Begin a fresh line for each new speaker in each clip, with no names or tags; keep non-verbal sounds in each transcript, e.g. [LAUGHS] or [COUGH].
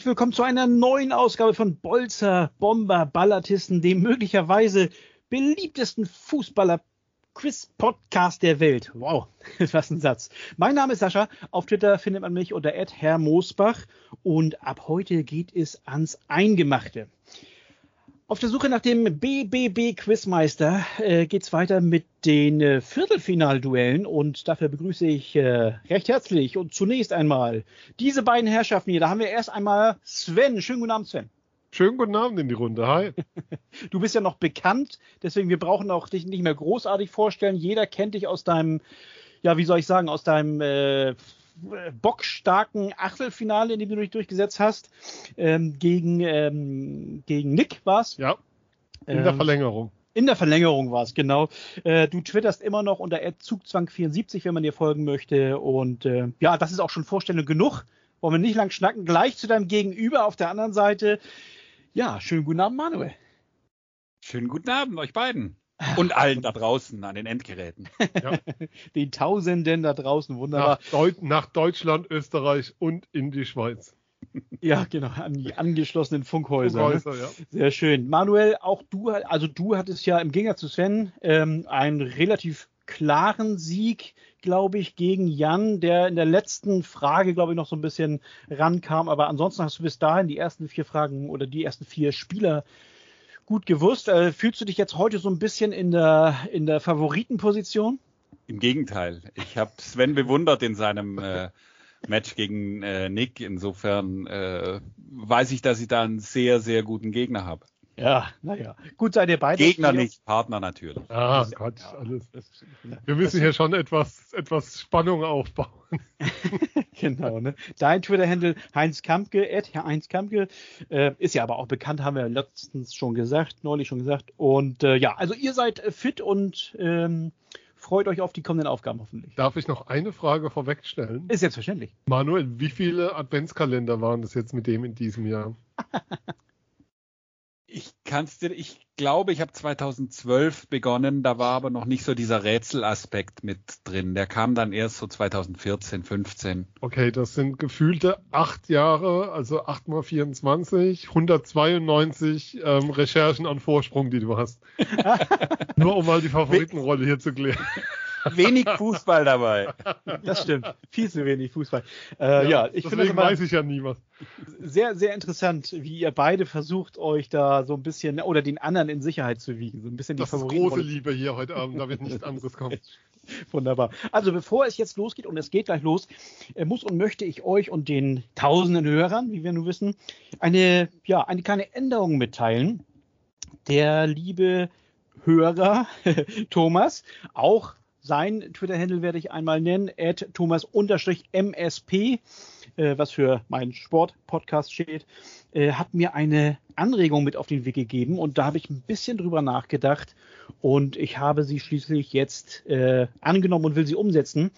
Herzlich willkommen zu einer neuen Ausgabe von Bolzer Bomber Ballatisten, dem möglicherweise beliebtesten Fußballer Quiz Podcast der Welt. Wow, [LAUGHS] was ein Satz. Mein Name ist Sascha. Auf Twitter findet man mich unter Herr Moosbach und ab heute geht es ans Eingemachte. Auf der Suche nach dem BBB Quizmeister äh, geht's weiter mit den äh, Viertelfinalduellen und dafür begrüße ich äh, recht herzlich und zunächst einmal diese beiden Herrschaften hier. Da haben wir erst einmal Sven. Schönen guten Abend, Sven.
Schönen guten Abend in die Runde. Hi. [LAUGHS]
Du bist ja noch bekannt, deswegen wir brauchen auch dich nicht mehr großartig vorstellen. Jeder kennt dich aus deinem, ja, wie soll ich sagen, aus deinem äh, bockstarken Achtelfinale, in dem du dich durchgesetzt hast, ähm, gegen, ähm, gegen Nick war's.
Ja. In ähm, der Verlängerung.
In der Verlängerung war es, genau. Äh, du twitterst immer noch unter Zugzwang74, wenn man dir folgen möchte. Und äh, ja, das ist auch schon Vorstellung genug. Wollen wir nicht lang schnacken. Gleich zu deinem Gegenüber auf der anderen Seite. Ja, schönen guten Abend, Manuel.
Schönen guten Abend euch beiden. Und allen da draußen an den Endgeräten.
Ja. [LAUGHS] Den Tausenden da draußen, wunderbar.
Nach, Deu nach, Deutschland, Österreich und in die Schweiz.
Ja, genau, an die angeschlossenen Funkhäuser. Ne? Funkhäuser ne? ja. Sehr schön. Manuel, auch du, also du hattest ja im Gegensatz zu Sven ähm, einen relativ klaren Sieg, glaube ich, gegen Jan, der in der letzten Frage, glaube ich, noch so ein bisschen rankam. Aber ansonsten hast du bis dahin die ersten vier Fragen oder die ersten vier Spieler gut gewusst. Äh, fühlst du dich jetzt heute so ein bisschen in der, in der Favoritenposition?
Im Gegenteil. Ich habe Sven bewundert in seinem äh, Match gegen äh, Nick. Insofern äh, weiß ich, dass ich da einen sehr, sehr guten Gegner habe.
Ja, naja. Gut, seid ihr beide.
Gegner nicht, Partner natürlich.
Ah, Gott, ja, alles. Wir müssen hier schon etwas, etwas Spannung aufbauen. [LAUGHS]
genau, ne? Dein Twitter-Handle Heinz Kampke, Ed, Herr Heinz Kampke, äh, ist ja aber auch bekannt, haben wir letztens schon gesagt, neulich schon gesagt. Und äh, ja, also ihr seid fit und ähm, freut euch auf die kommenden Aufgaben hoffentlich.
Darf ich noch eine Frage vorwegstellen?
Ist selbstverständlich.
Manuel, wie viele Adventskalender waren das jetzt mit dem in diesem Jahr? [LAUGHS]
Ich kann's dir, ich glaube, ich habe 2012 begonnen, da war aber noch nicht so dieser Rätselaspekt mit drin. Der kam dann erst so 2014, 15.
Okay, das sind gefühlte acht Jahre, also acht mal 24, 192 ähm, Recherchen an Vorsprung, die du hast. [LAUGHS] Nur um mal die Favoritenrolle hier zu klären
wenig Fußball dabei.
Das stimmt. Viel zu wenig Fußball. Äh, ja, ja, ich finde das
weiß ich ja nie was.
Sehr, sehr interessant, wie ihr beide versucht, euch da so ein bisschen oder den anderen in Sicherheit zu wiegen. So ein bisschen
die das ist große Liebe hier heute Abend, da wird nichts anderes kommen. [LAUGHS]
Wunderbar. Also bevor es jetzt losgeht und es geht gleich los, äh, muss und möchte ich euch und den tausenden Hörern, wie wir nun wissen, eine, ja, eine kleine Änderung mitteilen. Der liebe Hörer [LAUGHS] Thomas, auch sein Twitter-Handle werde ich einmal nennen, at thomas-msp, äh, was für meinen Sport-Podcast steht, äh, hat mir eine Anregung mit auf den Weg gegeben und da habe ich ein bisschen drüber nachgedacht und ich habe sie schließlich jetzt äh, angenommen und will sie umsetzen.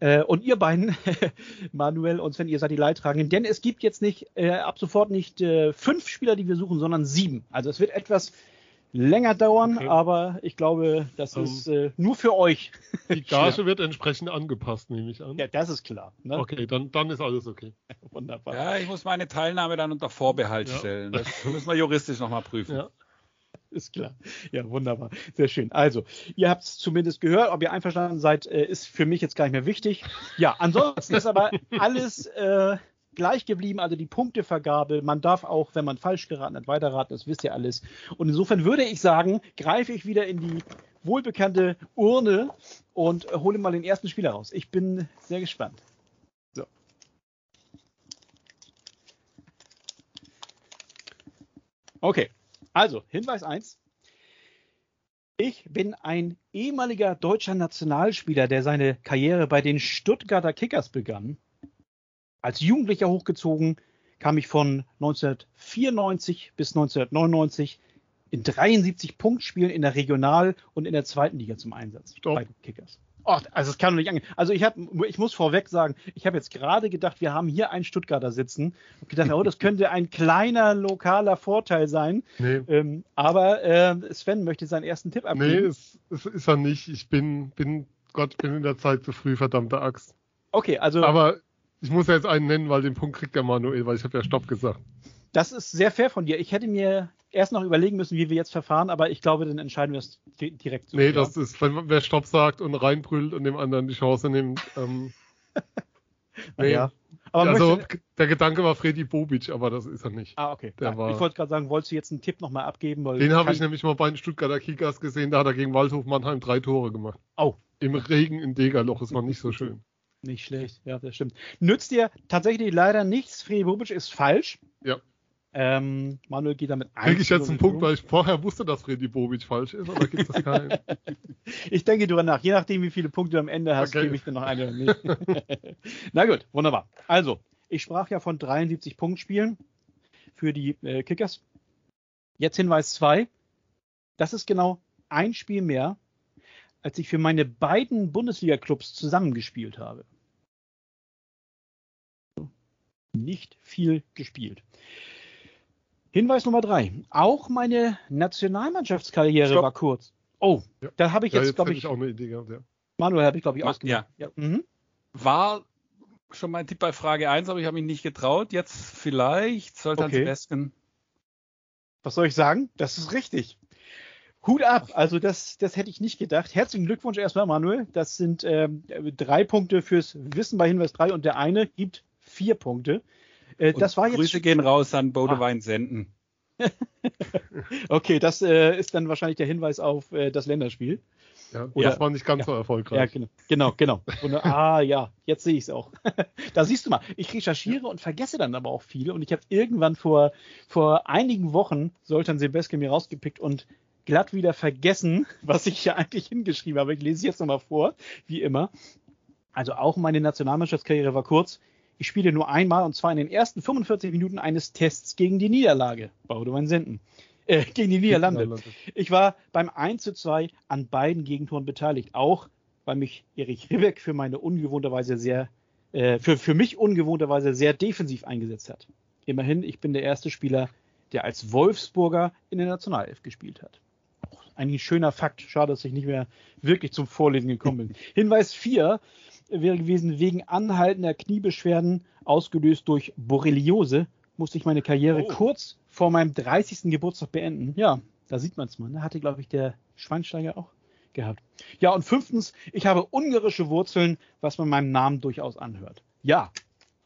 Äh, und ihr beiden, [LAUGHS] Manuel und Sven, ihr seid die Leidtragenden, denn es gibt jetzt nicht äh, ab sofort nicht äh, fünf Spieler, die wir suchen, sondern sieben. Also es wird etwas länger dauern, okay. aber ich glaube, das um, ähm, ist äh, nur für euch.
Die [LAUGHS] Gage wird entsprechend angepasst, nehme ich an.
Ja, das ist klar.
Ne? Okay, dann, dann ist alles okay. [LAUGHS]
Wunderbar. Ja, ich muss meine Teilnahme dann unter Vorbehalt ja. stellen. Das [LAUGHS] müssen wir juristisch nochmal prüfen.
Ja. Ist klar. Ja, wunderbar. Sehr schön. Also, ihr habt es zumindest gehört. Ob ihr einverstanden seid, äh, ist für mich jetzt gar nicht mehr wichtig. Ja, ansonsten ist aber alles äh, gleich geblieben, also die Punktevergabe. Man darf auch, wenn man falsch geraten hat, weiterraten, das wisst ihr alles. Und insofern würde ich sagen, greife ich wieder in die wohlbekannte Urne und hole mal den ersten Spieler raus. Ich bin sehr gespannt. So. Okay, also Hinweis 1. Ich bin ein ehemaliger deutscher Nationalspieler, der seine Karriere bei den Stuttgarter Kickers begann als Jugendlicher hochgezogen, kam ich von 1994 bis 1999 in 73 Punktspielen in der Regional- und in der zweiten Liga zum Einsatz Stopp. bei Kickers. Oh, also es kann doch nicht angehen. Also ich habe, ich muss vorweg sagen, ich habe jetzt gerade gedacht, wir haben hier einen Stuttgarter sitzen. Und gedacht, oh, das könnte ein kleiner lokaler Vorteil sein. Nee. Ähm, aber äh, Sven möchte seinen ersten Tipp abgeben.
Nee, es, es ist er nicht. Ich bin, bin, Gott, bin in der Zeit zu früh, verdammte Axt.
Okay, also.
Aber Ich muss ja jetzt einen nennen, weil den Punkt kriegt der Manuel, weil ich habe ja Stopp gesagt.
Das ist sehr fair von dir. Ich hätte mir erst noch überlegen müssen, wie wir jetzt verfahren, aber ich glaube, dann entscheiden wir es direkt
so. Nee, ja. das ist, wenn wer Stopp sagt und reinbrüllt und dem anderen die Chance nimmt. Ähm, [LAUGHS] nee. Ja. Aber also möchte... der Gedanke war Freddy Bobic, aber das ist er nicht.
Ah, okay. Ja, war... Ich wollte gerade sagen, wolltest du jetzt einen Tipp nochmal abgeben?
den habe ich nämlich mal bei den Stuttgarter Kickers gesehen, da hat er gegen Waldhof Mannheim drei Tore gemacht.
Oh.
Im Regen in Degerloch, das war nicht so schön.
Nicht schlecht, ja, das stimmt. Nützt dir tatsächlich leider nichts. Freddy Bobic ist falsch.
Ja.
Ähm, Manuel geht damit
ein. Kriege ich jetzt einen Punkt, weil ich vorher wusste, dass Freddy Bobic falsch ist, oder gibt es keinen?
ich denke drüber nach. Je nachdem, wie viele Punkte du am Ende hast, okay. gebe ich dir noch eine oder nicht. [LAUGHS] Na gut, wunderbar. Also, ich sprach ja von 73 Punktspielen für die äh, Kickers. Jetzt Hinweis 2. Das ist genau ein Spiel mehr, als ich für meine beiden Bundesliga-Clubs zusammengespielt habe. Nicht viel gespielt. Hinweis Nummer drei. Auch meine Nationalmannschaftskarriere Stopp. war kurz. Oh, ja. da habe ich jetzt, ja, jetzt glaube ich,
ich, auch eine Idee gehabt, ja.
Manuel habe ich, glaube ich, ausgemacht.
Ja. ja. Mhm. War schon mein Tipp bei Frage 1, aber ich habe mich nicht getraut. Jetzt vielleicht sollte okay. Hans
Was soll ich sagen? Das ist richtig. Hut ab, also das, das hätte ich nicht gedacht. Herzlichen Glückwunsch erstmal, Manuel. Das sind ähm, drei Punkte fürs Wissen bei Hinweis 3 und der eine gibt vier Punkte.
Äh, das war jetzt Grüße gehen raus an Bodewein ah. senden. [LAUGHS]
okay, das äh, ist dann wahrscheinlich der Hinweis auf äh, das Länderspiel.
Ja, Oder, das war nicht ganz ja, so erfolgreich. Ja,
genau, genau. genau. Und, [LAUGHS] ah ja, jetzt sehe ich es auch. [LAUGHS] da siehst du mal, ich recherchiere und vergesse dann aber auch viel. Und ich habe irgendwann vor, vor einigen Wochen Soltan Sebeske mir rausgepickt und glatt wieder vergessen, was ich hier eigentlich hingeschrieben habe. Ich lese es jetzt nochmal vor, wie immer. Also auch meine Nationalmannschaftskarriere war kurz. Ich spiele nur einmal und zwar in den ersten 45 Minuten eines Tests gegen die Niederlage. Baudewein Senden. [LAUGHS] Äh, gegen die Niederlande. Ich war beim 1 zu 2 an beiden Gegentoren beteiligt. Auch weil mich Erich Ribbeck für meine ungewohnterweise sehr, äh, für, für mich ungewohnterweise sehr defensiv eingesetzt hat. Immerhin, ich bin der erste Spieler, der als Wolfsburger in der Nationalelf gespielt hat. Ein schöner Fakt. Schade, dass ich nicht mehr wirklich zum Vorlesen gekommen bin. [LAUGHS] Hinweis 4 wäre gewesen, wegen anhaltender Kniebeschwerden, ausgelöst durch Borreliose, musste ich meine Karriere oh. kurz vor meinem 30. Geburtstag beenden. Ja, da sieht man es mal. Ne? Hatte, glaube ich, der Schweinsteiger auch gehabt. Ja, und fünftens, ich habe ungarische Wurzeln, was man meinem Namen durchaus anhört. Ja,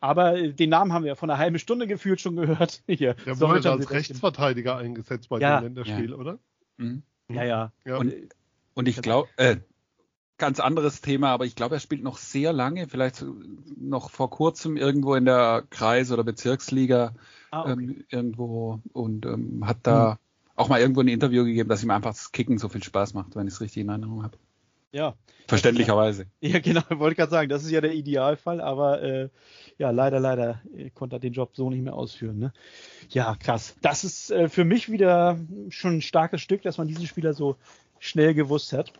aber den Namen haben wir von einer halben Stunde gefühlt schon gehört. [LAUGHS]
Hier, der wurde als Rechtsverteidiger eingesetzt bei ja. dem Länderspiel,
ja.
oder?
Mhm. Ja, ja. ja. Und, und ich glaube, äh, ganz anderes Thema, aber ich glaube, er spielt noch sehr lange, vielleicht noch vor kurzem irgendwo in der Kreis- oder Bezirksliga ah, okay. ähm, irgendwo und ähm, hat da hm. auch mal irgendwo ein Interview gegeben, dass ihm einfach das Kicken so viel Spaß macht, wenn ich es richtig in Erinnerung habe.
Ja.
Verständlicherweise. [LAUGHS]
Ja, genau, wollte gerade sagen, das ist ja der Idealfall, aber äh, ja, leider, leider äh, konnte er den Job so nicht mehr ausführen. Ne? Ja, krass. Das ist äh, für mich wieder schon ein starkes Stück, dass man diesen Spieler so schnell gewusst hat.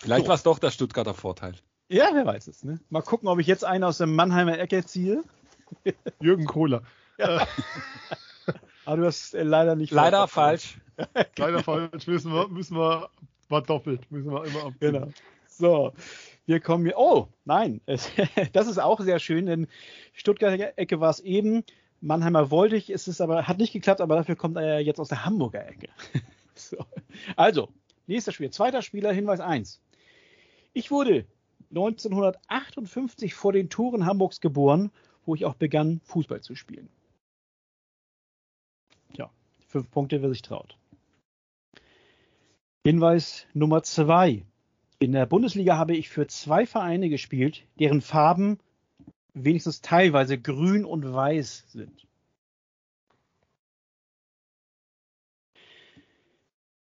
Vielleicht so. war es doch der Stuttgarter Vorteil.
Ja, wer weiß es. Ne? Mal gucken, ob ich jetzt einen aus der Mannheimer Ecke ziehe. [LAUGHS]
Jürgen Kohler. Ja. [LAUGHS]
Aber du hast äh, leider nicht.
Leider falsch. [LAUGHS]
leider falsch. Müssen wir, müssen wir mal doppelt. Müssen wir immer abziehen.
Genau. So. Wir kommen hier. Oh, nein. das ist auch sehr schön, denn Stuttgarter Ecke war es eben. Mannheimer wollte ich, ist es aber, hat nicht geklappt, aber dafür kommt er jetzt aus der Hamburger Ecke. so. Also, Nächster Spiel, zweiter Spieler, Hinweis 1. Ich wurde 1958 vor den Toren Hamburgs geboren, wo ich auch begann, Fußball zu spielen. Ja, fünf Punkte, wer sich traut. Hinweis Nummer 2. In der Bundesliga habe ich für zwei Vereine gespielt, deren Farben wenigstens teilweise grün und weiß sind.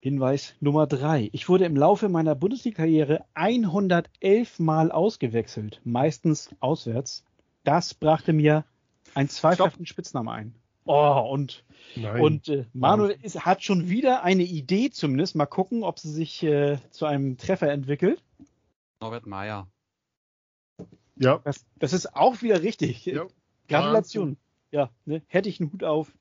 Hinweis Nummer drei. Ich wurde im Laufe meiner Bundesliga-Karriere 111 Mal ausgewechselt, meistens auswärts. Das brachte mir einen zweifelhaften Spitznamen ein. Oh, und, und äh, Manuel ist, hat schon wieder eine Idee zumindest. Mal gucken, ob sie sich äh, zu einem Treffer entwickelt.
Norbert Meyer.
Ja. Das, das ist auch wieder richtig. Ja. Gratulation. Ja, ne? hätte ich einen Hut auf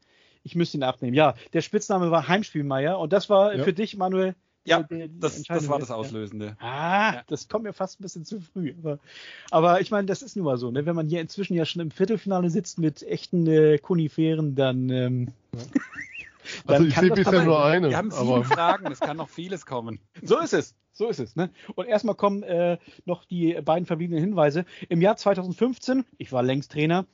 ich müsste ihn abnehmen. Ja, der Spitzname war Heimspielmeier und das war ja. für dich, Manuel,
Ja, der, das, das, war das Auslösende.
Ah, ja. das kommt mir fast ein bisschen zu früh. Aber, aber ich meine, das ist nun mal so. Ne? Wenn man hier inzwischen ja schon im Viertelfinale sitzt mit echten äh, Koniferen, dann. Ähm, [LAUGHS]
also ich sehe bisher nur eine.
Wir haben sieben Fragen, es kann noch vieles kommen.
So ist es. So ist es. Ne? Und erstmal kommen äh, noch die beiden verbliebenen Hinweise. Im Jahr 2015, ich war längst Trainer,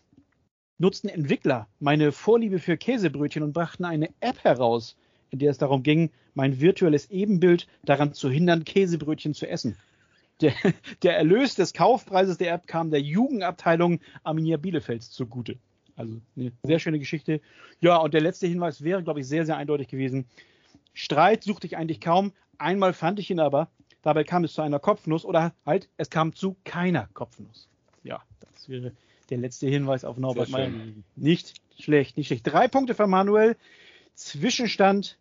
nutzten Entwickler meine Vorliebe für Käsebrötchen und brachten eine App heraus, in der es darum ging, mein virtuelles Ebenbild daran zu hindern, Käsebrötchen zu essen. Der, [LAUGHS] der Erlös des Kaufpreises der App kam der Jugendabteilung Arminia Bielefelds zugute. Also eine sehr schöne Geschichte. Ja, und der letzte Hinweis wäre, glaube ich, sehr, sehr eindeutig gewesen. Streit suchte ich eigentlich kaum. Einmal fand ich ihn aber. Dabei kam es zu einer Kopfnuss oder halt, es kam zu keiner Kopfnuss. Ja, das wäre der letzte Hinweis auf Norbert Meyer. Nicht schlecht, nicht schlecht. Drei Punkte für Manuel. Zwischenstand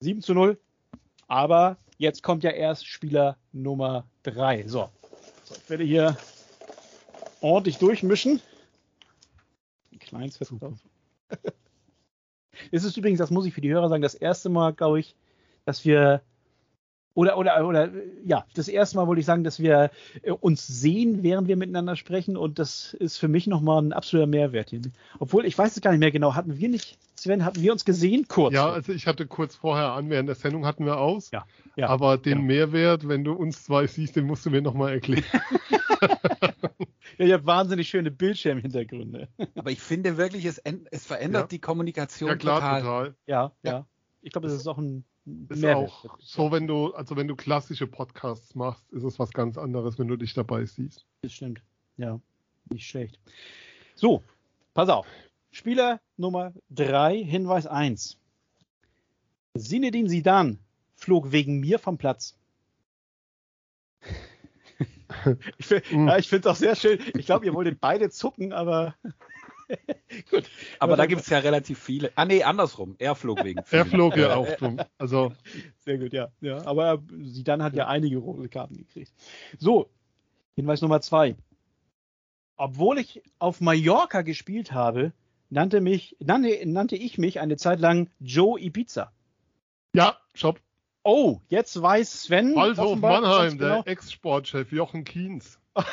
7 zu 0. Aber jetzt kommt ja erst Spieler Nummer 3. So. so, ich werde hier ordentlich durchmischen. Kleins drauf. [LAUGHS] es ist übrigens, das muss ich für die Hörer sagen, das erste Mal, glaube ich, dass wir oder, oder, oder, ja, das erste Mal wollte ich sagen, dass wir äh, uns sehen, während wir miteinander sprechen. Und das ist für mich nochmal ein absoluter Mehrwert hier. Obwohl, ich weiß es gar nicht mehr genau. Hatten wir nicht, Sven, hatten wir uns gesehen kurz?
Ja, also ich hatte kurz vorher an, während der Sendung hatten wir aus.
Ja. ja
aber den genau. Mehrwert, wenn du uns zwei siehst, den musst du mir nochmal erklären. [LAUGHS]
ja, ihr habt wahnsinnig schöne Bildschirmhintergründe.
Aber ich finde wirklich, es, es verändert ja. die Kommunikation ja, klar, total. total.
Ja, ja. Ich glaube, das ist auch ein
ist Mehrwert. auch so, wenn du, also wenn du klassische Podcasts machst, ist es was ganz anderes, wenn du dich dabei siehst.
Das stimmt. Ja, nicht schlecht. So, pass auf. Spieler Nummer 3, Hinweis 1. Sinedin Sidan flog wegen mir vom Platz. [LAUGHS] ich, ja, ich finde es auch sehr schön. Ich glaube, ihr wolltet beide zucken, aber [LAUGHS]
Gut. Aber da gibt es ja relativ viele. Ah, nee, andersrum. Er flog wegen.
er flog ja auch drum. Also.
Sehr gut, ja. ja. Aber sie dann hat ja einige rote Karten gekriegt. So, Hinweis Nummer zwei. Obwohl ich auf Mallorca gespielt habe, nannte, mich, nannte, nannte ich mich eine Zeit lang Joe Ibiza.
Ja, Shop.
Oh, jetzt weiß Sven.
Waldhof Mannheim, genau. der Ex-Sportchef Jochen Kienz. [LAUGHS]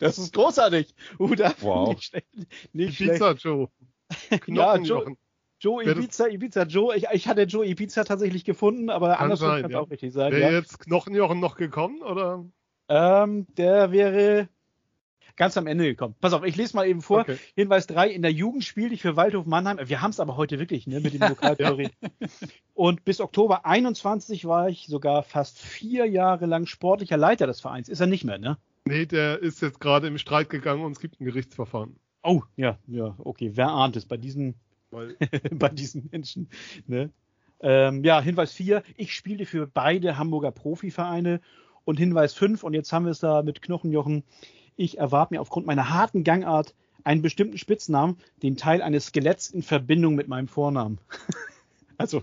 Das ist großartig.
Uh, wow.
Nicht schlecht. Nicht
Ibiza schlecht. Joe.
Ja, Joe, Ibiza, Ibiza Joe. Ich, ich, hatte Joe Ibiza tatsächlich gefunden, aber andersrum kann es ja. auch richtig sein.
Wäre ja. jetzt Knochenjochen noch gekommen, oder?
Ähm, der wäre ganz am Ende gekommen. Pass auf, ich lese mal eben vor. Okay. Hinweis 3, in der Jugend spielte ich für Waldhof Mannheim. Wir haben es aber heute wirklich ne, mit dem [LAUGHS] Lokaltheorie. Und bis Oktober 21 war ich sogar fast vier Jahre lang sportlicher Leiter des Vereins. Ist er nicht mehr, ne?
Nee, der ist jetzt gerade im Streit gegangen und es gibt ein Gerichtsverfahren.
Oh, ja, ja, okay. Wer ahnt es bei diesen, [LAUGHS] bei diesen Menschen? Ne? Ähm, ja, Hinweis 4, ich spielte für beide Hamburger Profivereine. Und Hinweis 5, und jetzt haben wir es da mit Knochenjochen, ich erwarb mir aufgrund meiner harten Gangart einen bestimmten Spitznamen, den Teil eines Skeletts in Verbindung mit meinem Vornamen. [LAUGHS] also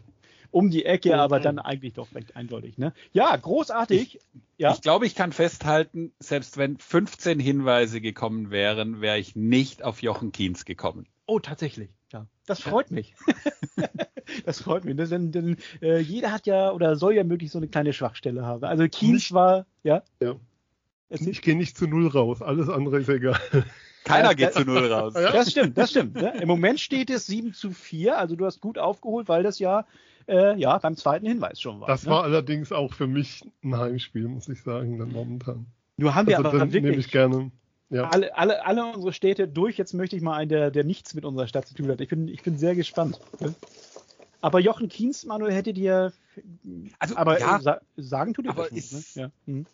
um die Ecke, aber dann eigentlich doch recht eindeutig. Ne? Ja, großartig.
Ich,
ja.
ich glaube, ich kann festhalten, selbst wenn 15 Hinweise gekommen wären, wäre ich nicht auf Jochen Kienz gekommen.
Oh, tatsächlich. Ja, das freut ja. mich. [LAUGHS] das freut mich. Denn, denn äh, jeder hat ja oder soll ja möglich so eine kleine Schwachstelle haben. Also Kienz nicht, war, ja.
ja. Ich gehe nicht zu null raus, alles andere ist egal.
Keiner geht zu null raus.
Das stimmt, das stimmt. Ne? Im Moment steht es 7 zu 4, also du hast gut aufgeholt, weil das ja äh, ja, beim zweiten Hinweis schon war.
Das ne? war allerdings auch für mich ein Heimspiel, muss ich sagen, dann momentan.
Nur haben wir also aber
dann wirklich ich gerne,
ja. alle, alle, alle unsere Städte durch. Jetzt möchte ich mal einen, der, der nichts mit unserer Stadt zu tun hat. Ich bin, ich bin sehr gespannt. Ne? Aber Jochen Kienz, Manuel, hätte dir.
Also,
aber
ja,
äh, sa sagen tut dir
aber das nicht, ist, ne? ja. mhm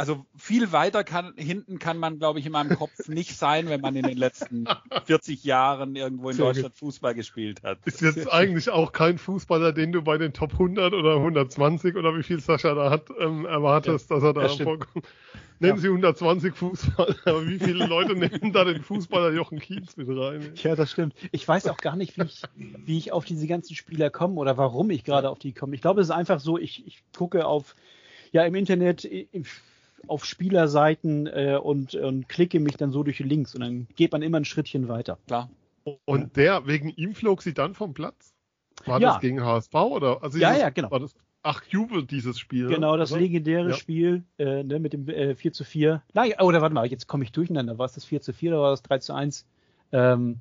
also viel weiter kann, hinten kann man, glaube ich, in meinem Kopf nicht sein, wenn man in den letzten [LAUGHS] 40 Jahren irgendwo in Deutschland Fußball gespielt hat.
Ist jetzt eigentlich auch kein Fußballer, den du bei den Top 100 oder 120 oder wie viel Sascha da hat, ähm, erwartest, ja, dass er da vorkommt. Nennen ja. Sie 120 Fußballer, [LAUGHS] aber wie viele Leute nehmen da den Fußballer Jochen Kienz mit rein?
Ja, das stimmt. Ich weiß auch gar nicht, wie ich, wie ich auf diese ganzen Spieler komme oder warum ich gerade auf die komme. Ich glaube, es ist einfach so, ich, ich gucke auf, ja, im Internet, auf Spielerseiten äh, und, und klicke mich dann so durch die Links und dann geht man immer ein Schrittchen weiter.
Klar.
Und der, wegen ihm flog sie dann vom Platz? War ja. das gegen HSV oder?
Also ja, ja, genau.
War das, Ach, Juve, dieses Spiel.
Genau, das oder? legendäre ja. Spiel äh, ne, mit dem äh, 4 zu 4. Nein, oder warte mal, jetzt komme ich durcheinander. War es das 4 zu 4 oder war das 3 zu 1? Ähm,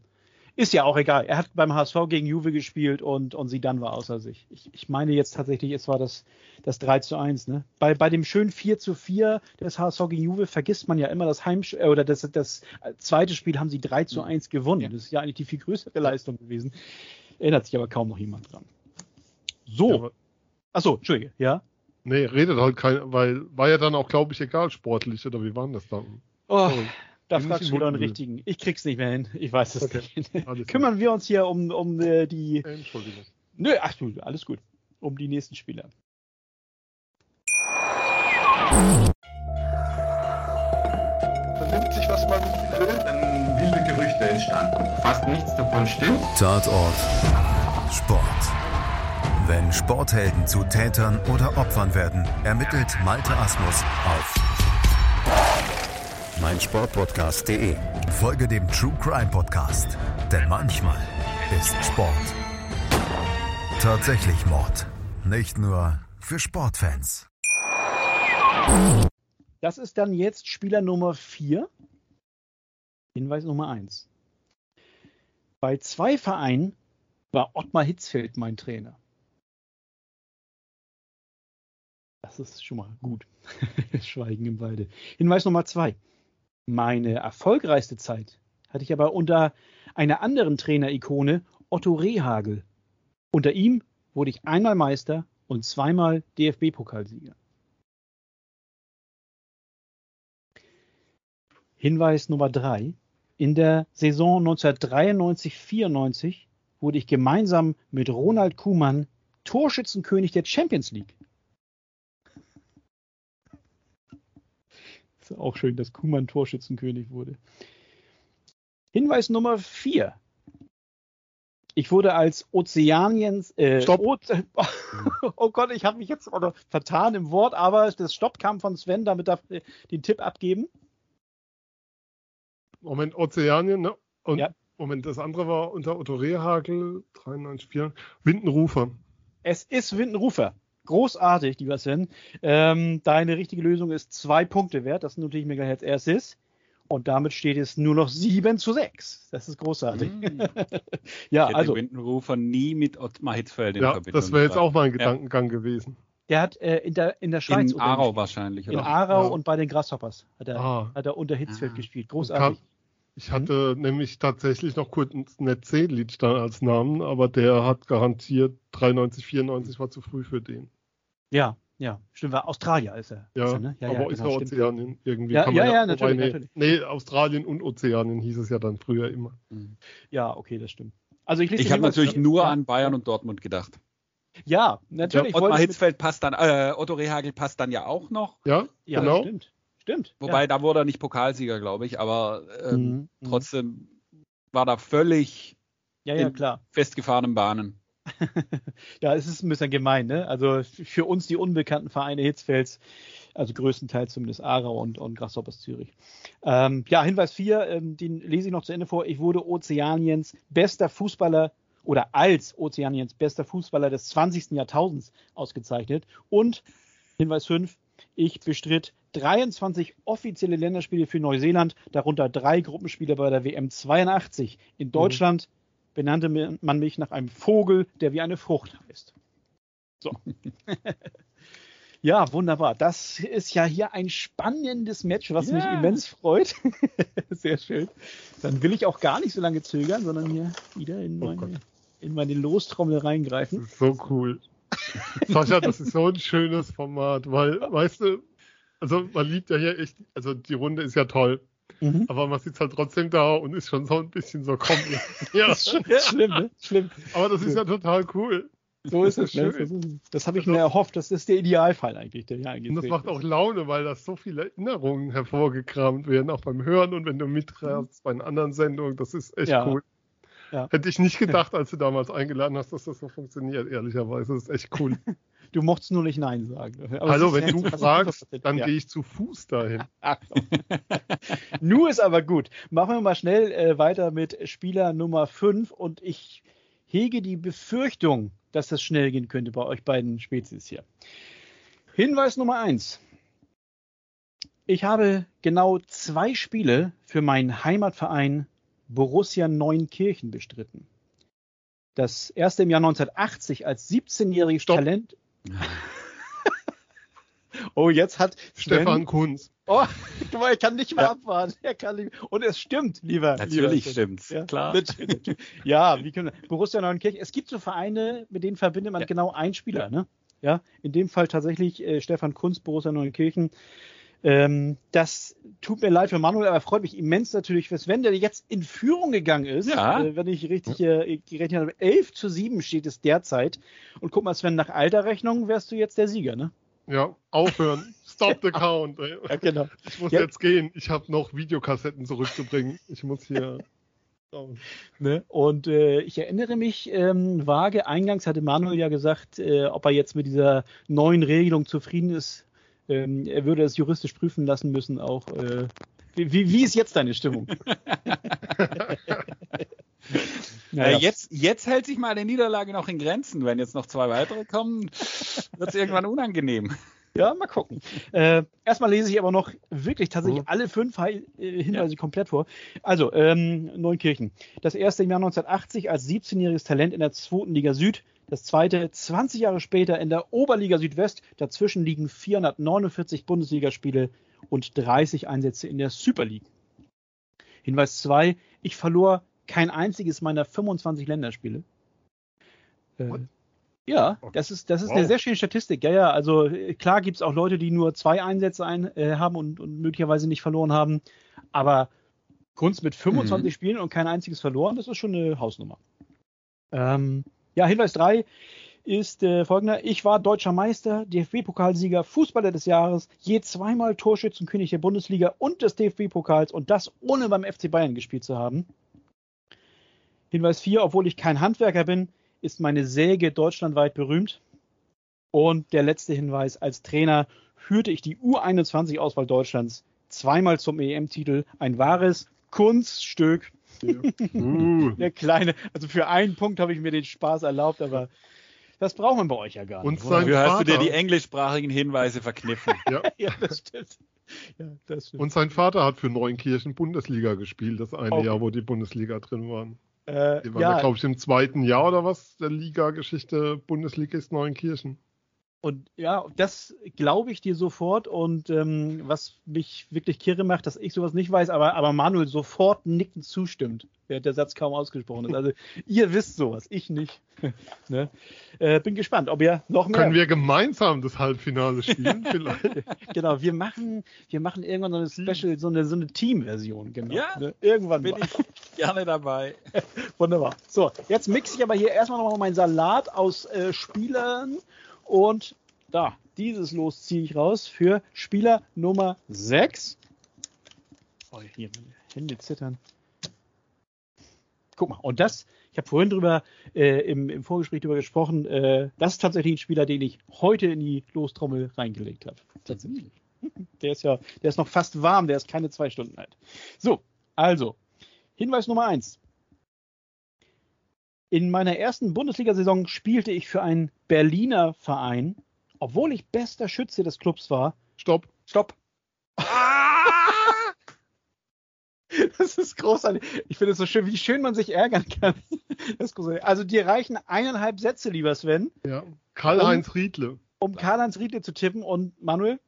ist ja auch egal. Er hat beim HSV gegen Juve gespielt und, und sie dann war außer sich. Ich, ich meine jetzt tatsächlich, es war das, das 3 zu 1. Ne? Bei, bei dem schönen 4 zu 4 des HSV gegen Juve vergisst man ja immer das Heimspiel, äh, oder das, das zweite Spiel haben sie 3 zu 1 gewonnen. Das ist ja eigentlich die viel größere Leistung gewesen. Erinnert sich aber kaum noch jemand dran. So. Ja, Achso, Entschuldige, ja?
Nee, redet halt kein, weil war ja dann auch, glaube ich, egal sportlich, oder wie waren das dann?
Oh, da fragst du wieder einen richtigen. Ich krieg's nicht mehr hin. Ich weiß es okay. nicht. Kümmern wir uns hier um, um äh, die. Entschuldigung. Nö, ach du, alles gut. Um die nächsten Spieler.
Vernimmt sich, was man will, dann wilde Gerüchte entstanden. Fast nichts davon stimmt.
Tatort. Sport. Wenn Sporthelden zu Tätern oder Opfern werden, ermittelt Malte Asmus auf meinsportpodcast.de. Folge dem True Crime Podcast, denn manchmal ist Sport tatsächlich Mord. Nicht nur für Sportfans.
Das ist dann jetzt Spieler Nummer 4. Hinweis Nummer 1. Bei zwei Vereinen war Ottmar Hitzfeld mein Trainer. Das ist schon mal gut. [LAUGHS] Schweigen im Walde. Hinweis Nummer 2. Meine erfolgreichste Zeit hatte ich aber unter einer anderen Trainerikone, Otto Rehagel. Unter ihm wurde ich einmal Meister und zweimal DFB-Pokalsieger. Hinweis Nummer drei. In der Saison 1993-94 wurde ich gemeinsam mit Ronald Kuhmann Torschützenkönig der Champions League. Auch schön, dass Kuhmann Torschützenkönig wurde. Hinweis Nummer 4. Ich wurde als Ozeaniens. Äh,
Stopp.
O [LAUGHS] oh Gott, ich habe mich jetzt vertan im Wort, aber das Stopp kam von Sven, damit darf ich den Tipp abgeben.
Moment, Ozeanien, ne? Und ja. Moment, das andere war unter Otto Rehagel, 93, Windenrufer.
Es ist Windenrufer. Großartig, lieber Sven. Ähm, deine richtige Lösung ist zwei Punkte wert. Das notiere ich mir gleich als erstes. Und damit steht es nur noch 7 zu 6. Das ist großartig. Mm. [LAUGHS]
ja, ich hätte also. Windenrufer nie mit Ottmar Hitzfeld
in ja, Verbindung. Das wäre jetzt auch mein Gedankengang ja. gewesen.
Der hat äh, in, der, in der Schweiz.
In Aarau wahrscheinlich,
oder? In Aarau ja. und bei den Grasshoppers hat er, ah. hat er unter Hitzfeld ah. gespielt. Großartig.
Ich hatte mhm. nämlich tatsächlich noch kurz Netzelic dann als Namen, aber der hat garantiert 93, 94 war zu früh für den.
Ja, ja, stimmt, war Australier ist er.
Ja,
ist
er, ne? ja aber ja, ist genau, er Ozeanien irgendwie.
Ja, ja, ja, natürlich,
nee,
natürlich.
Nee, Australien und Ozeanien hieß es ja dann früher immer.
Mhm. Ja, okay, das stimmt. Also
ich, ich habe natürlich nur an Bayern und Dortmund gedacht.
Ja, natürlich.
Ja, Ottmar Hitzfeld passt dann, äh, Otto Rehagel passt dann ja auch noch.
Ja, ja genau.
stimmt. Stimmt.
Wobei, ja. da wurde er nicht Pokalsieger, glaube ich, aber ähm, mhm, mhm. trotzdem war da völlig
ja, ja, klar.
festgefahrenen Bahnen. [LAUGHS]
ja, es ist ein bisschen gemein, ne? Also für uns die unbekannten Vereine Hitzfelds, also größtenteils zumindest Aarau und, und Grasshoppers Zürich. Ähm, ja, Hinweis 4, ähm, den lese ich noch zu Ende vor. Ich wurde Ozeaniens bester Fußballer oder als Ozeaniens bester Fußballer des 20. Jahrtausends ausgezeichnet. Und Hinweis 5, ich bestritt 23 offizielle Länderspiele für Neuseeland, darunter drei Gruppenspiele bei der WM 82 in mhm. Deutschland, benannte man mich nach einem Vogel, der wie eine Frucht heißt. So. [LAUGHS] ja, wunderbar. Das ist ja hier ein spannendes Match, was yeah. mich immens freut. [LAUGHS] Sehr schön. Dann will ich auch gar nicht so lange zögern, sondern hier wieder in oh meine, in meine Lostrommel reingreifen.
So cool. [LAUGHS] Sascha, das ist so ein schönes Format, weil, weißt du, also man liebt ja hier echt, also die Runde ist ja toll. Mhm. Aber man sitzt halt trotzdem da und ist schon so ein bisschen so, komm.
ja. [LAUGHS] Das ist schlimm, ne? Schlimm.
Aber das ist ja total cool.
So ist es. Ne? Das, das habe ich mir erhofft. Das ist der Idealfall eigentlich, der hier
Und das macht auch Laune, weil da so viele Erinnerungen hervorgekramt werden, auch beim Hören und wenn du mitrafst bei einer anderen Sendung. Das ist echt ja. cool. Ja. Hätte ich nicht gedacht, als du damals eingeladen hast, dass das so funktioniert, ehrlicherweise. Das ist echt cool. [LAUGHS]
Du mochtest nur nicht Nein sagen.
Aber also, wenn du fragst, dann ja. gehe ich zu Fuß dahin. [LAUGHS] [LAUGHS]
nur ist aber gut. Machen wir mal schnell äh, weiter mit Spieler Nummer 5 und ich hege die Befürchtung, dass das schnell gehen könnte bei euch beiden Spezies hier. Hinweis Nummer eins. Ich habe genau zwei Spiele für meinen Heimatverein Borussia Neunkirchen bestritten. Das erste im Jahr 1980 als 17-jähriges Talent. [LAUGHS] oh, jetzt hat
Sven, Stefan Kunz.
Oh, [LAUGHS] er kann nicht mehr ja. abwarten. Er kann nicht Und es stimmt, lieber.
Natürlich
lieber
stimmt's,
ja, klar. Natürlich. ja, wie können wir, Borussia Neunkirchen. Es gibt so Vereine, mit denen verbindet man ja. genau einen Spieler. Ne? Ja, in dem Fall tatsächlich äh, Stefan Kunz, Borussia Neunkirchen. Ähm, das tut mir leid für Manuel, aber freut mich immens natürlich, dass wenn der jetzt in Führung gegangen ist, ja. äh, wenn ich richtig äh, gerechnet habe, 11 zu 7 steht es derzeit. Und guck mal, Sven, nach alter Rechnung wärst du jetzt der Sieger, ne?
Ja, aufhören. Stop the count. Ja, genau. Ich muss ja. jetzt gehen. Ich habe noch Videokassetten zurückzubringen. Ich muss hier.
Ne? Und äh, ich erinnere mich ähm, vage, eingangs hatte Manuel ja gesagt, äh, ob er jetzt mit dieser neuen Regelung zufrieden ist, ähm, er würde es juristisch prüfen lassen müssen, auch. Äh, wie, wie, ist jetzt deine Stimmung? [LAUGHS]
naja. äh, jetzt, jetzt hält sich mal die Niederlage noch in Grenzen. Wenn jetzt noch zwei weitere kommen, wird es irgendwann unangenehm.
Ja, mal gucken. Äh, erstmal lese ich aber noch wirklich tatsächlich mhm. alle fünf äh, Hinweise ja. komplett vor. Also, ähm, Neunkirchen. Das erste im Jahr 1980 als 17-jähriges Talent in der zweiten Liga Süd. Das zweite 20 Jahre später in der Oberliga Südwest. Dazwischen liegen 449 Bundesligaspiele und 30 Einsätze in der Super League. Hinweis 2. Ich verlor kein einziges meiner 25 Länderspiele. Äh, ja, das ist, das ist wow. eine sehr schöne Statistik. Ja, ja, also äh, klar gibt es auch Leute, die nur zwei Einsätze ein, äh, haben und, und, möglicherweise nicht verloren haben. Aber Kunst mit 25 mhm. Spielen und kein einziges verloren, das ist schon eine Hausnummer. Ähm, ja, Hinweis 3 ist äh, folgender. Ich war deutscher Meister, DFB-Pokalsieger, Fußballer des Jahres, je zweimal Torschützenkönig der Bundesliga und des DFB-Pokals und das ohne beim FC Bayern gespielt zu haben. Hinweis 4, obwohl ich kein Handwerker bin, ist meine Säge deutschlandweit berühmt. Und der letzte Hinweis, als Trainer führte ich die U21-Auswahl Deutschlands zweimal zum EM-Titel. Ein wahres Kunststück. [LAUGHS] Uh. Der kleine, also für einen Punkt habe ich mir den Spaß erlaubt, aber das braucht man bei euch ja gar
nicht. Und Dafür hast du dir die englischsprachigen Hinweise verkniffen.
ja. [LAUGHS] ja, das stimmt. Ja, das stimmt. Und sein Vater hat für Neunkirchen Bundesliga gespielt, das eine okay. Jahr, wo die Bundesliga drin waren. Äh, die waren ja, glaube ich, im zweiten Jahr oder was der Liga-Geschichte Bundesliga ist Neunkirchen.
Und ja, das glaube ich dir sofort. Und ähm, was mich wirklich kirre macht, dass ich sowas nicht weiß, aber, aber Manuel sofort nickend zustimmt, während der Satz kaum ausgesprochen ist. Also [LAUGHS] ihr wisst sowas, ich nicht. [LAUGHS] ne? äh, bin gespannt, ob ihr noch mehr.
Können wir gemeinsam das Halbfinale spielen? [LAUGHS] Vielleicht.
genau, wir machen, wir machen irgendwann so eine hm. Special, so eine, so eine Team-Version. Genau,
ja,
ne?
irgendwann bin mal. ich gerne dabei.
Wunderbar. So, jetzt mixe ich aber hier erstmal noch mal meinen Salat aus äh, Spielern und da, dieses Los ziehe ich raus für Spieler Nummer 6. Oh, hier, meine Hände zittern. Guck mal, und das, ich habe vorhin drüber äh, im, im, Vorgespräch drüber gesprochen, äh, das ist tatsächlich ein Spieler, den ich heute in die Lostrommel reingelegt habe. Tatsächlich. [LAUGHS] Der ist ja, der ist noch fast warm, der ist keine zwei Stunden alt. So, also, Hinweis Nummer 1. In meiner ersten Bundesliga-Saison spielte ich für einen Berliner Verein, obwohl ich bester Schütze des Clubs war.
Stopp.
Stopp. [LAUGHS] Das ist großartig. Ich finde es so schön, wie schön man sich ärgern kann. Also dir reichen eineinhalb Sätze, lieber Sven.
Ja. Karl-Heinz um, Riedle.
Um Karl-Heinz Riedle zu tippen und Manuel,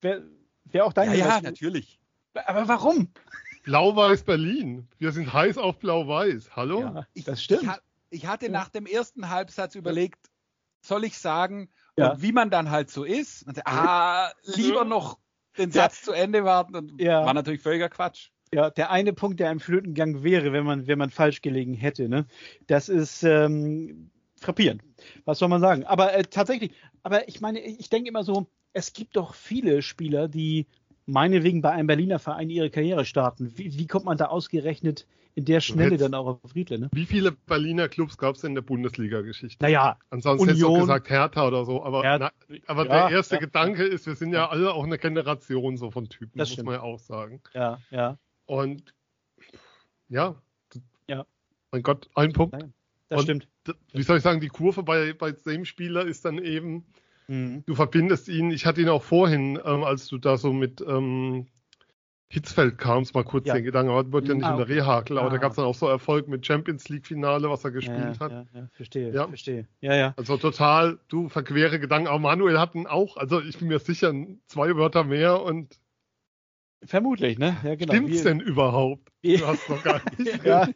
wer, wer auch dein
Ja, ja natürlich.
Aber warum?
Blau-Weiß Berlin. Wir sind heiß auf Blau-Weiß. Hallo?
Ja, das stimmt.
Ich, ich hatte nach dem ersten Halbsatz überlegt, soll ich sagen, ja. und wie man dann halt so ist, sagt, ah, lieber noch den Satz ja. zu Ende warten und ja. war natürlich völliger Quatsch.
Ja, der eine Punkt, der im Flötengang wäre, wenn man, wenn man falsch gelegen hätte, ne? Das ist ähm, frappierend. Was soll man sagen? Aber äh, tatsächlich, aber ich meine, ich denke immer so, es gibt doch viele Spieler, die meinetwegen bei einem Berliner Verein ihre Karriere starten. Wie, wie kommt man da ausgerechnet in der Schnelle dann auch auf Riedle? Ne?
Wie viele Berliner Clubs gab es in der Bundesliga-Geschichte?
Naja,
ansonsten hättest du gesagt Hertha oder so, aber, Her na, aber ja, der erste ja. Gedanke ist, wir sind ja alle auch eine Generation so von Typen, das muss stimmt. man ja auch sagen.
Ja, ja.
Und ja,
ja.
mein Gott, ein Punkt.
Nein. das
Und
stimmt.
Wie soll ich sagen, die Kurve bei, bei dem Spieler ist dann eben, mhm. du verbindest ihn, ich hatte ihn auch vorhin, ähm, als du da so mit ähm, Hitzfeld kamst, mal kurz ja. den Gedanken, aber wird ja nicht ah, in der Rehakel, aber ah. da gab es dann auch so Erfolg mit Champions League Finale, was er gespielt
ja,
hat.
Ja, ja, verstehe, ja. verstehe. Ja, ja.
Also total, du verquere Gedanken, aber Manuel hatten auch, also ich bin mir sicher, zwei Wörter mehr und
Vermutlich, ne? Ja,
genau. Stimmt's denn überhaupt?
Du hast noch gar [LAUGHS] nicht. ja,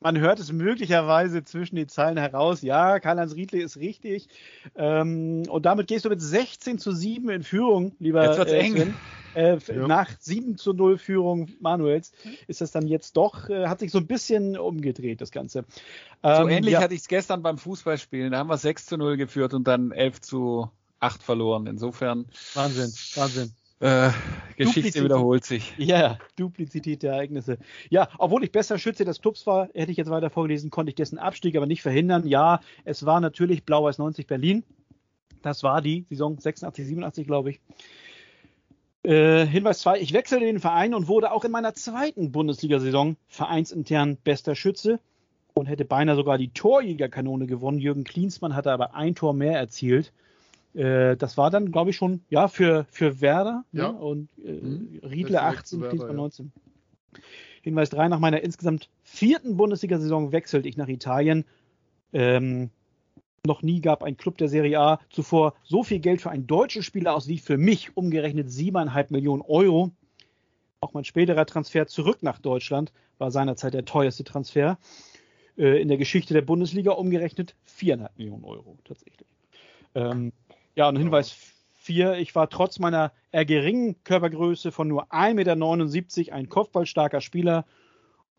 man hört es möglicherweise zwischen den Zeilen heraus. Ja, Karl-Heinz Riedle ist richtig. Ähm, und damit gehst du mit 16 zu 7 in Führung, lieber
Jetzt wird's äh, eng.
Äh, ja. Nach 7 zu 0 Führung Manuels ist das dann jetzt doch, äh, hat sich so ein bisschen umgedreht, das Ganze.
Ähm, so ähnlich ja. hatte ich es gestern beim Fußballspielen. Da haben wir 6 zu 0 geführt und dann 11 zu 8 verloren. Insofern.
Wahnsinn, Wahnsinn.
Äh, Geschichte Duplizität. wiederholt sich.
Ja, Duplizität der Ereignisse. Ja, obwohl ich besser Schütze des Clubs war, hätte ich jetzt weiter vorgelesen, konnte ich dessen Abstieg aber nicht verhindern. Ja, es war natürlich Blau-Weiß 90 Berlin. Das war die Saison 86, 87, glaube ich. Äh, Hinweis 2, ich wechselte den Verein und wurde auch in meiner zweiten Bundesliga-Saison vereinsintern bester Schütze und hätte beinahe sogar die Torjägerkanone gewonnen. Jürgen Klinsmann hatte aber ein Tor mehr erzielt. Äh, das war dann, glaube ich, schon ja für, für Werder
ne? ja.
Ne? und äh, mhm. Riedle 18, Werder, 19. Ja. Hinweis 3, nach meiner insgesamt vierten Bundesliga-Saison wechselte ich nach Italien. Ähm, noch nie gab ein Club der Serie A zuvor so viel Geld für einen deutschen Spieler aus wie für mich, umgerechnet 7,5 Millionen Euro. Auch mein späterer Transfer zurück nach Deutschland war seinerzeit der teuerste Transfer. Äh, in der Geschichte der Bundesliga umgerechnet 4,5 Millionen Euro tatsächlich. Ähm, ja, und Hinweis 4, ich war trotz meiner eher geringen Körpergröße von nur 1,79 Meter ein kopfballstarker Spieler.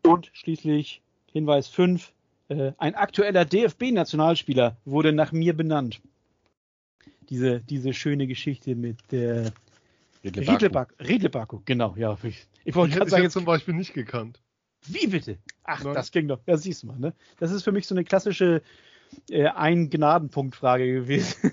Und schließlich Hinweis 5, äh, ein aktueller DFB-Nationalspieler wurde nach mir benannt. Diese, diese schöne Geschichte mit der Riedlebaku. genau, ja.
Ich, ich wollte gerade sagen, jetzt zum Beispiel nicht gekannt.
Wie bitte? Ach, Nein. das ging doch. Ja, siehst du mal, ne? Das ist für mich so eine klassische äh, Ein-Gnadenpunkt-Frage gewesen.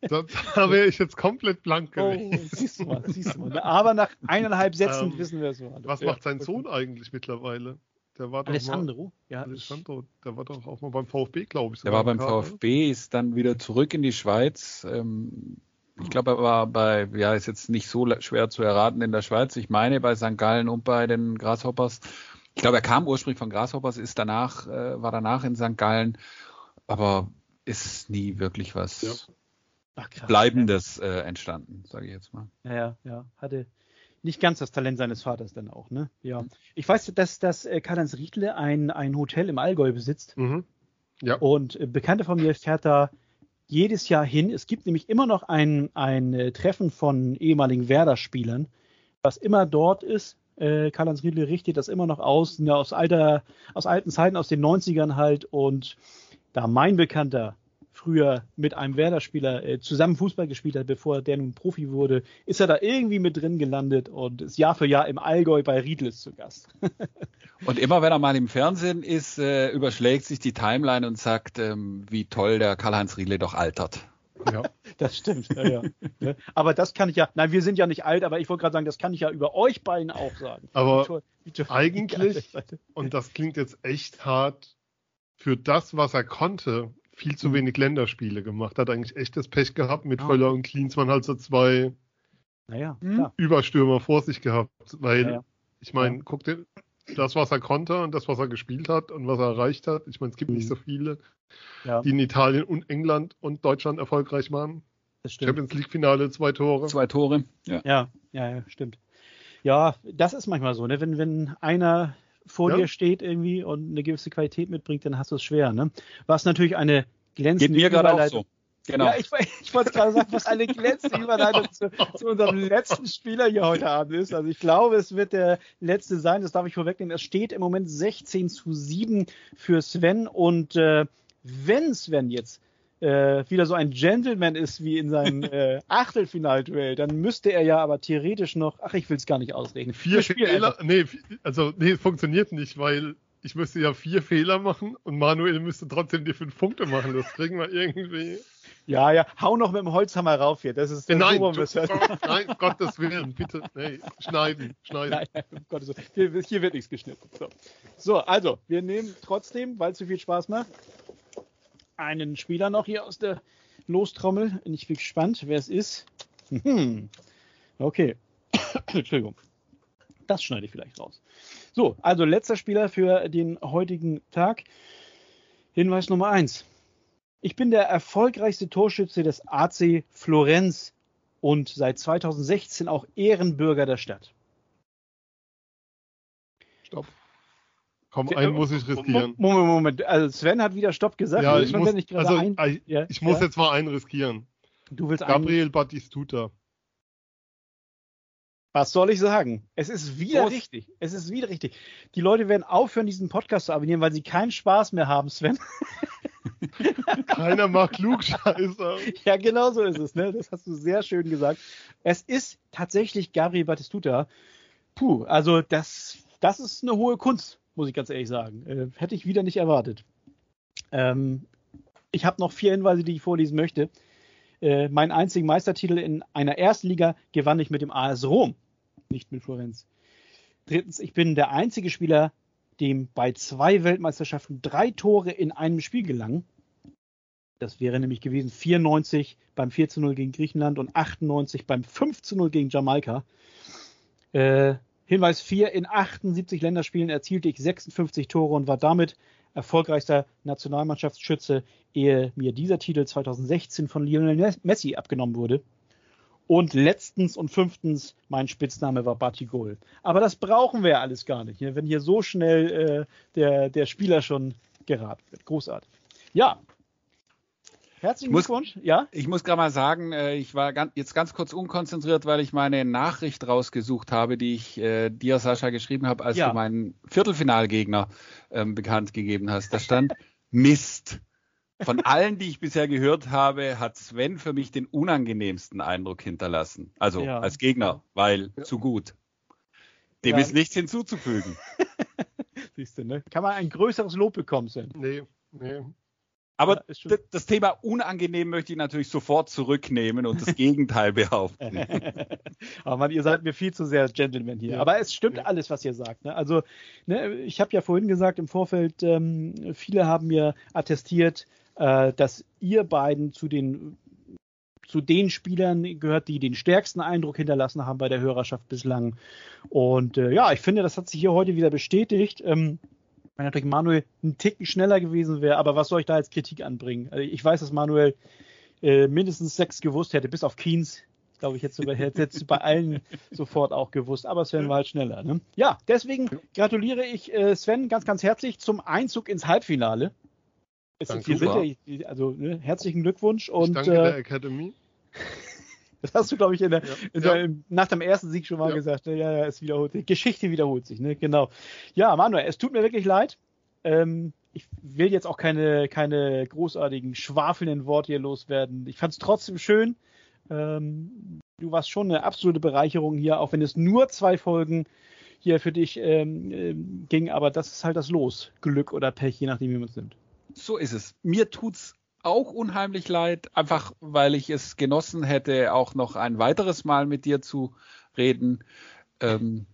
da, da wäre ich jetzt komplett blank gewesen.
Oh, siehst du mal, siehst du mal. Aber nach eineinhalb Sätzen ähm, wissen wir es
mal. Was ja, macht sein Sohn eigentlich mittlerweile?
Der war Alessandro? Mal,
ja. Alessandro, der war doch auch mal beim VfB, glaube ich.
Der war beim Kader. VfB, ist dann wieder zurück in die Schweiz. Ähm, ich glaube, er war bei, ja, ist jetzt nicht so schwer zu erraten in der Schweiz. Ich meine bei St. Gallen und bei den Grasshoppers. Ich glaube, er kam ursprünglich von Grasshoppers, ist danach, äh, war danach in St. Gallen aber ist nie wirklich was ja. Ach, krass, Bleibendes ja. äh, entstanden, sage ich jetzt mal.
Ja, ja, ja. Hatte nicht ganz das Talent seines Vaters dann auch, ne? Ja. Ich weiß, dass, dass äh, Karl-Heinz Riedle ein, ein Hotel im Allgäu besitzt. Mhm. Ja. Und äh, Bekannte von mir fährt da jedes Jahr hin. Es gibt nämlich immer noch ein, ein äh, Treffen von ehemaligen Werder-Spielern, was immer dort ist. Äh, Karl-Heinz Riedle richtet das immer noch aus, ne, aus, alter, aus alten Zeiten, aus den 90ern halt. Und da mein Bekannter früher mit einem Werder-Spieler äh, zusammen Fußball gespielt hat, bevor der nun Profi wurde, ist er da irgendwie mit drin gelandet und ist Jahr für Jahr im Allgäu bei Riedles zu Gast. [LAUGHS]
und immer wenn er mal im Fernsehen ist, äh, überschlägt sich die Timeline und sagt, ähm, wie toll der Karl-Heinz Riedle doch altert.
Ja, [LAUGHS] das stimmt. Ja, ja. Ne? aber das kann ich ja, nein, wir sind ja nicht alt, aber ich wollte gerade sagen, das kann ich ja über euch beiden auch sagen.
Aber wie toll, wie toll, eigentlich, [LAUGHS] und das klingt jetzt echt hart, für das, was er konnte, viel zu mhm. wenig Länderspiele gemacht. Hat eigentlich echtes Pech gehabt mit oh. Völler und Klinsmann halt so zwei
naja,
Überstürmer vor sich gehabt. Weil, naja. ich meine, ja. guck dir das, was er konnte und das, was er gespielt hat und was er erreicht hat. Ich meine, es gibt mhm. nicht so viele, ja. die in Italien und England und Deutschland erfolgreich waren. Das stimmt. Champions League Finale, zwei Tore.
Zwei Tore,
ja. Ja, ja, ja stimmt. Ja, das ist manchmal so, ne? Wenn, wenn einer vor ja. dir steht irgendwie und eine gewisse Qualität mitbringt, dann hast du es schwer. Ne? Was natürlich eine glänzende
Geht mir gerade auch so.
Genau. Ja, ich, ich wollte gerade sagen, was eine glänzende Überleitung zu, zu, unserem letzten Spieler hier heute Abend ist. Also ich glaube, es wird der letzte sein, das darf ich vorwegnehmen. Es steht im Moment 16 zu 7 für Sven und äh, wenn Sven jetzt äh, wieder so ein Gentleman ist wie in seinem [LAUGHS] äh, Achtelfinalduell, dann müsste er ja aber theoretisch noch, ach, ich will es gar nicht ausrechnen.
Vier Fehler, nee, also nee, funktioniert nicht, weil ich müsste ja vier Fehler machen und Manuel müsste trotzdem die fünf Punkte machen. Das kriegen wir irgendwie.
Ja, ja, hau noch mit dem Holzhammer rauf hier. Das ist
der nein, du, nein, Gottes Willen, bitte. Nee, schneiden, schneiden. Nein, um
Gottes Willen. Hier, hier, wird nichts geschnitten. So. so, also, wir nehmen trotzdem, weil es so viel Spaß macht, einen Spieler noch hier aus der Lostrommel. Ich bin gespannt, wer es ist. Hm. Okay. [COUGHS] Entschuldigung. Das schneide ich vielleicht raus. So, also letzter Spieler für den heutigen Tag. Hinweis Nummer 1. Ich bin der erfolgreichste Torschütze des AC Florenz und seit 2016 auch Ehrenbürger der Stadt.
Stopp. Komm, einen muss ich riskieren.
Moment, Moment. Also Sven hat wieder Stopp gesagt.
Ja, ich, muss, also, ein, ich, ja, ich muss ja? jetzt mal einen riskieren.
Du willst
Gabriel einen... Batistuta.
Was soll ich sagen? Es ist wieder Prost. richtig. Es ist wieder richtig. Die Leute werden aufhören, diesen Podcast zu abonnieren, weil sie keinen Spaß mehr haben, Sven. [LAUGHS]
Keiner mag Klugscheißer. [LAUGHS]
ja, genau so ist es. Ne? Das hast du sehr schön gesagt. Es ist tatsächlich Gabriel Batistuta. Puh, also das, das ist eine hohe Kunst, muss ich ganz ehrlich sagen. Äh, hätte ich wieder nicht erwartet. Ähm, ich habe noch vier Hinweise, die ich vorlesen möchte. Äh, meinen einzigen Meistertitel in einer ersten Liga gewann ich mit dem AS Rom, nicht mit Florenz. Drittens, ich bin der einzige Spieler, dem bei zwei Weltmeisterschaften drei Tore in einem Spiel gelangen. Das wäre nämlich gewesen 94 beim 4 0 gegen Griechenland und 98 beim 5 0 gegen Jamaika. Äh, Hinweis 4, in 78 Länderspielen erzielte ich 56 Tore und war damit erfolgreichster Nationalmannschaftsschütze, ehe mir dieser Titel 2016 von Lionel Messi abgenommen wurde. Und letztens und fünftens, mein Spitzname war Batigol. Aber das brauchen wir alles gar nicht, wenn hier so schnell äh, der, der Spieler schon geraten wird. Großartig. Ja, Herzlichen Glückwunsch.
Ja? Ich muss gerade mal sagen, äh, ich war ganz, jetzt ganz kurz unkonzentriert, weil ich meine Nachricht rausgesucht habe, die ich äh, dir, Sascha, geschrieben habe, als ja. du meinen Viertelfinalgegner ähm, bekannt gegeben hast. Da stand [LAUGHS] Mist. Von allen, die ich bisher gehört habe, hat Sven für mich den unangenehmsten Eindruck hinterlassen. Also ja. als Gegner, weil ja. zu gut. Dem ist nichts hinzuzufügen. [LAUGHS]
Siehst du, ne? Kann man ein größeres Lob bekommen, Sven?
Nee, nee.
Aber ja, das Thema unangenehm möchte ich natürlich sofort zurücknehmen und das [LAUGHS] Gegenteil behaupten. [LAUGHS]
Aber man, ihr seid mir viel zu sehr Gentleman hier. Ja. Aber es stimmt ja. alles, was ihr sagt. Ne? Also, ne, ich habe ja vorhin gesagt im Vorfeld, ähm, viele haben mir attestiert, äh, dass ihr beiden zu den zu den Spielern gehört, die den stärksten Eindruck hinterlassen haben bei der Hörerschaft bislang. Und äh, ja, ich finde, das hat sich hier heute wieder bestätigt. Ähm, wenn natürlich Manuel einen Ticken schneller gewesen wäre, aber was soll ich da als Kritik anbringen? Also ich weiß, dass Manuel äh, mindestens sechs gewusst hätte, bis auf Keynes. Glaube ich, jetzt, hätte jetzt bei allen [LAUGHS] sofort auch gewusst, aber Sven war halt schneller. Ne? Ja, deswegen gratuliere ich äh, Sven ganz, ganz herzlich zum Einzug ins Halbfinale. Danke, sind ja, also ne, herzlichen Glückwunsch und ich
danke äh, der Academy.
Das hast du, glaube ich, in der, ja. In der, nach dem ersten Sieg schon mal ja. gesagt. Ne? Ja, ja, es wiederholt sich. Geschichte wiederholt sich, ne? Genau. Ja, Manuel, es tut mir wirklich leid. Ähm, ich will jetzt auch keine, keine großartigen, schwafelnden Worte hier loswerden. Ich fand es trotzdem schön. Ähm, du warst schon eine absolute Bereicherung hier, auch wenn es nur zwei Folgen hier für dich ähm, ähm ging. Aber das ist halt das Los. Glück oder Pech, je nachdem, wie man es nimmt.
So ist es. Mir tut's auch unheimlich leid, einfach weil ich es genossen hätte, auch noch ein weiteres Mal mit dir zu reden. Ähm,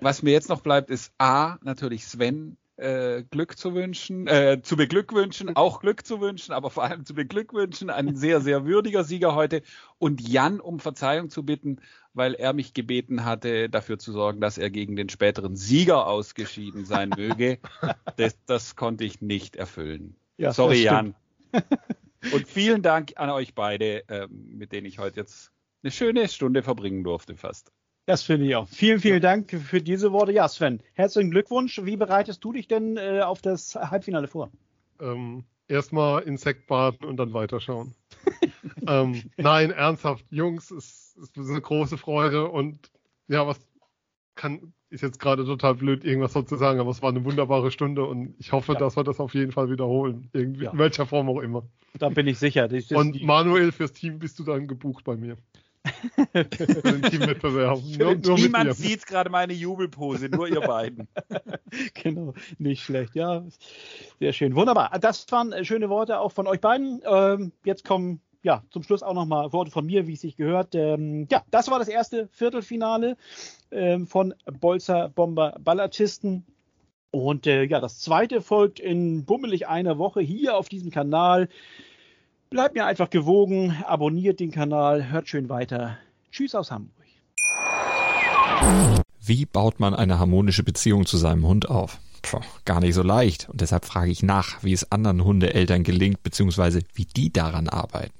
was mir jetzt noch bleibt, ist A, natürlich Sven äh, Glück zu wünschen, äh, zu beglückwünschen, [LAUGHS] auch Glück zu wünschen, aber vor allem zu beglückwünschen. Ein sehr, sehr würdiger Sieger heute. Und Jan um Verzeihung zu bitten, weil er mich gebeten hatte, dafür zu sorgen, dass er gegen den späteren Sieger ausgeschieden sein [LAUGHS] möge. das, das konnte ich nicht erfüllen. Ja, Sorry, Jan. [LAUGHS] Und vielen Dank an euch beide, äh, mit denen ich heute jetzt eine schöne Stunde verbringen durfte fast.
Das finde ich auch. Vielen, vielen Dank für diese Worte. Ja, Sven, herzlichen Glückwunsch. Wie bereitest du dich denn äh, auf das Halbfinale vor?
Ähm, Erstmal Insekt baden und dann weiterschauen. [LAUGHS] ähm, nein, ernsthaft, Jungs, es, es ist eine große Freude und ja, was kann, ist jetzt gerade total blöd, irgendwas so zu sagen, aber es war eine wunderbare Stunde und ich hoffe, ja. dass wir das auf jeden Fall wiederholen. Irgendwie, ja. In welcher Form auch immer.
Da bin ich sicher. Das,
und Manuel, fürs Team bist du dann gebucht bei mir. [LAUGHS]
Nur, nur Niemand sieht gerade meine Jubelpose, nur ihr beiden. [LAUGHS]
genau, nicht schlecht. Ja, sehr schön. Wunderbar. Das waren schöne Worte auch von euch beiden. Ähm, jetzt kommen ja, zum Schluss auch nochmal Worte von mir, wie es sich gehört. Ähm, ja, das war das erste Viertelfinale ähm, von Bolzer Bomber Ballatisten. Und äh, ja, das zweite folgt in bummelig einer Woche hier auf diesem Kanal. Bleibt mir einfach gewogen, abonniert den Kanal, hört schön weiter. Tschüss aus Hamburg.
Wie baut man eine harmonische Beziehung zu seinem Hund auf? Puh, gar nicht so leicht. Und deshalb frage ich nach, wie es anderen Hundeeltern gelingt, beziehungsweise wie die daran arbeiten.